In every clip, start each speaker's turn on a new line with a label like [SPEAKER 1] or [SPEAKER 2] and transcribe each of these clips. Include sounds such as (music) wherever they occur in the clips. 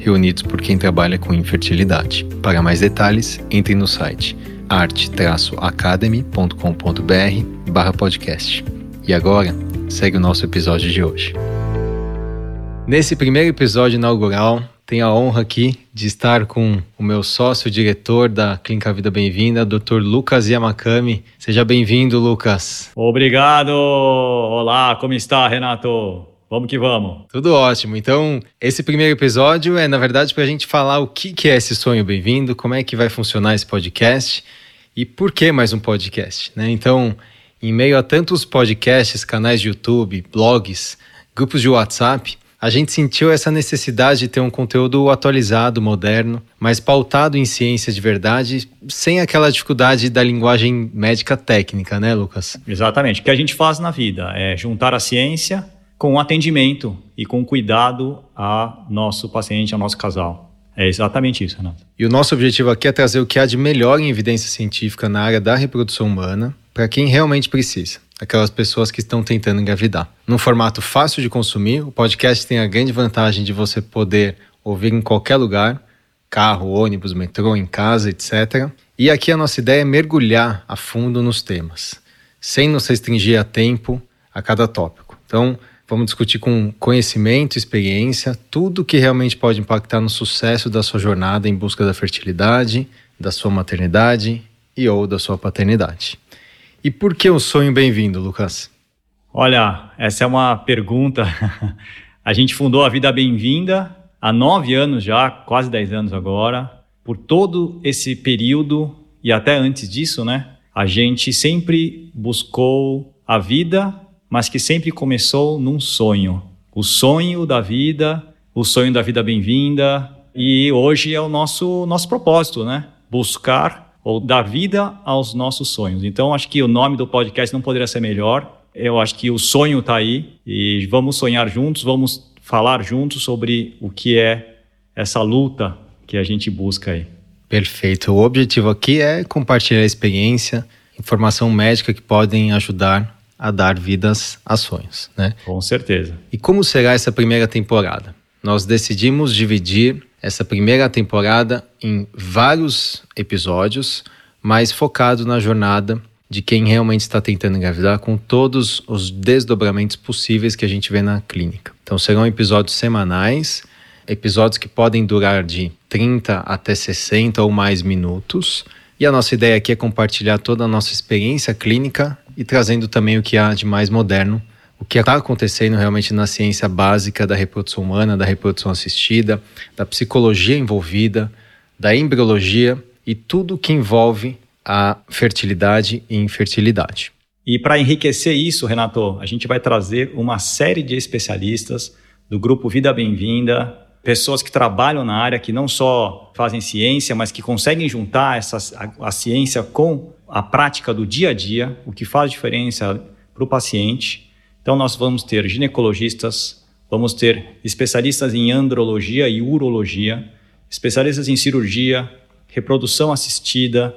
[SPEAKER 1] reunidos por quem trabalha com infertilidade. Para mais detalhes, entre no site arte-academy.com.br podcast. E agora, segue o nosso episódio de hoje. Nesse primeiro episódio inaugural, tenho a honra aqui de estar com o meu sócio-diretor da Clínica Vida Bem-vinda, Dr. Lucas Yamakami. Seja bem-vindo, Lucas.
[SPEAKER 2] Obrigado! Olá, como está, Renato? Vamos que vamos.
[SPEAKER 1] Tudo ótimo. Então, esse primeiro episódio é, na verdade, para a gente falar o que, que é esse sonho bem-vindo, como é que vai funcionar esse podcast e por que mais um podcast. Né? Então, em meio a tantos podcasts, canais de YouTube, blogs, grupos de WhatsApp, a gente sentiu essa necessidade de ter um conteúdo atualizado, moderno, mas pautado em ciência de verdade, sem aquela dificuldade da linguagem médica técnica, né, Lucas?
[SPEAKER 2] Exatamente. O que a gente faz na vida é juntar a ciência com atendimento e com cuidado a nosso paciente, ao nosso casal. É exatamente isso, Renato.
[SPEAKER 1] E o nosso objetivo aqui é trazer o que há de melhor em evidência científica na área da reprodução humana para quem realmente precisa, aquelas pessoas que estão tentando engravidar. Num formato fácil de consumir, o podcast tem a grande vantagem de você poder ouvir em qualquer lugar carro, ônibus, metrô, em casa, etc. E aqui a nossa ideia é mergulhar a fundo nos temas, sem nos restringir a tempo a cada tópico. Então, Vamos discutir com conhecimento, experiência, tudo que realmente pode impactar no sucesso da sua jornada em busca da fertilidade, da sua maternidade e ou da sua paternidade. E por que o sonho bem-vindo, Lucas?
[SPEAKER 2] Olha, essa é uma pergunta. (laughs) a gente fundou a Vida Bem-vinda há nove anos já, quase dez anos agora. Por todo esse período e até antes disso, né? A gente sempre buscou a vida mas que sempre começou num sonho. O sonho da vida, o sonho da vida bem-vinda, e hoje é o nosso, nosso propósito, né? Buscar ou dar vida aos nossos sonhos. Então, acho que o nome do podcast não poderia ser melhor. Eu acho que o sonho está aí e vamos sonhar juntos, vamos falar juntos sobre o que é essa luta que a gente busca aí.
[SPEAKER 1] Perfeito. O objetivo aqui é compartilhar a experiência, informação médica que podem ajudar a dar vidas a sonhos, né?
[SPEAKER 2] Com certeza.
[SPEAKER 1] E como será essa primeira temporada? Nós decidimos dividir essa primeira temporada em vários episódios, mas focado na jornada de quem realmente está tentando engravidar com todos os desdobramentos possíveis que a gente vê na clínica. Então serão episódios semanais, episódios que podem durar de 30 até 60 ou mais minutos. E a nossa ideia aqui é compartilhar toda a nossa experiência clínica e trazendo também o que há de mais moderno, o que está acontecendo realmente na ciência básica da reprodução humana, da reprodução assistida, da psicologia envolvida, da embriologia e tudo que envolve a fertilidade e infertilidade.
[SPEAKER 2] E para enriquecer isso, Renato, a gente vai trazer uma série de especialistas do grupo Vida Bem-vinda, pessoas que trabalham na área, que não só fazem ciência, mas que conseguem juntar essa, a, a ciência com a prática do dia a dia, o que faz diferença para o paciente. Então, nós vamos ter ginecologistas, vamos ter especialistas em andrologia e urologia, especialistas em cirurgia, reprodução assistida,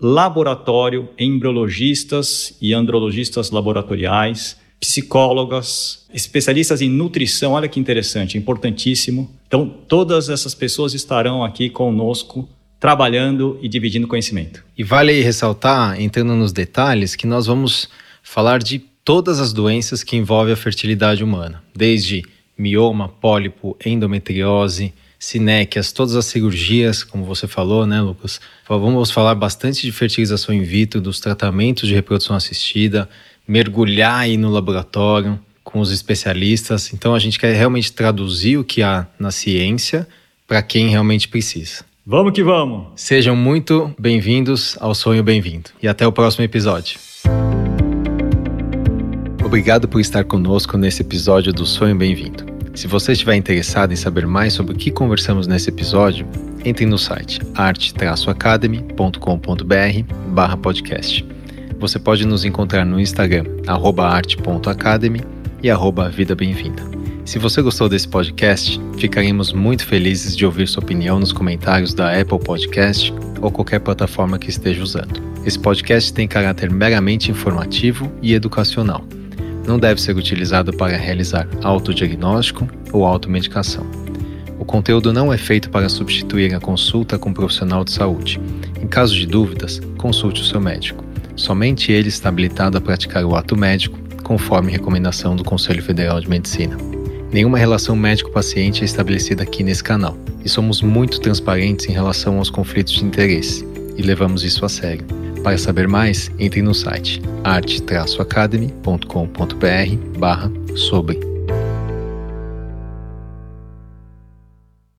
[SPEAKER 2] laboratório, embriologistas e andrologistas laboratoriais, psicólogas, especialistas em nutrição. Olha que interessante, importantíssimo. Então, todas essas pessoas estarão aqui conosco trabalhando e dividindo conhecimento.
[SPEAKER 1] E vale ressaltar, entrando nos detalhes, que nós vamos falar de todas as doenças que envolvem a fertilidade humana, desde mioma, pólipo, endometriose, sinéquias, todas as cirurgias, como você falou, né, Lucas? Vamos falar bastante de fertilização in vitro, dos tratamentos de reprodução assistida, mergulhar aí no laboratório com os especialistas. Então a gente quer realmente traduzir o que há na ciência para quem realmente precisa.
[SPEAKER 2] Vamos que vamos!
[SPEAKER 1] Sejam muito bem-vindos ao Sonho Bem-vindo e até o próximo episódio. Obrigado por estar conosco nesse episódio do Sonho Bem-vindo. Se você estiver interessado em saber mais sobre o que conversamos nesse episódio, entre no site arte-academy.com.br podcast. Você pode nos encontrar no Instagram, arte.academy e arroba Vida Bem-vinda. Se você gostou desse podcast, ficaremos muito felizes de ouvir sua opinião nos comentários da Apple Podcast ou qualquer plataforma que esteja usando. Esse podcast tem caráter meramente informativo e educacional. Não deve ser utilizado para realizar autodiagnóstico ou automedicação. O conteúdo não é feito para substituir a consulta com um profissional de saúde. Em caso de dúvidas, consulte o seu médico. Somente ele está habilitado a praticar o ato médico conforme recomendação do Conselho Federal de Medicina. Nenhuma relação médico-paciente é estabelecida aqui nesse canal e somos muito transparentes em relação aos conflitos de interesse e levamos isso a sério. Para saber mais, entre no site arte-academy.com.br sobre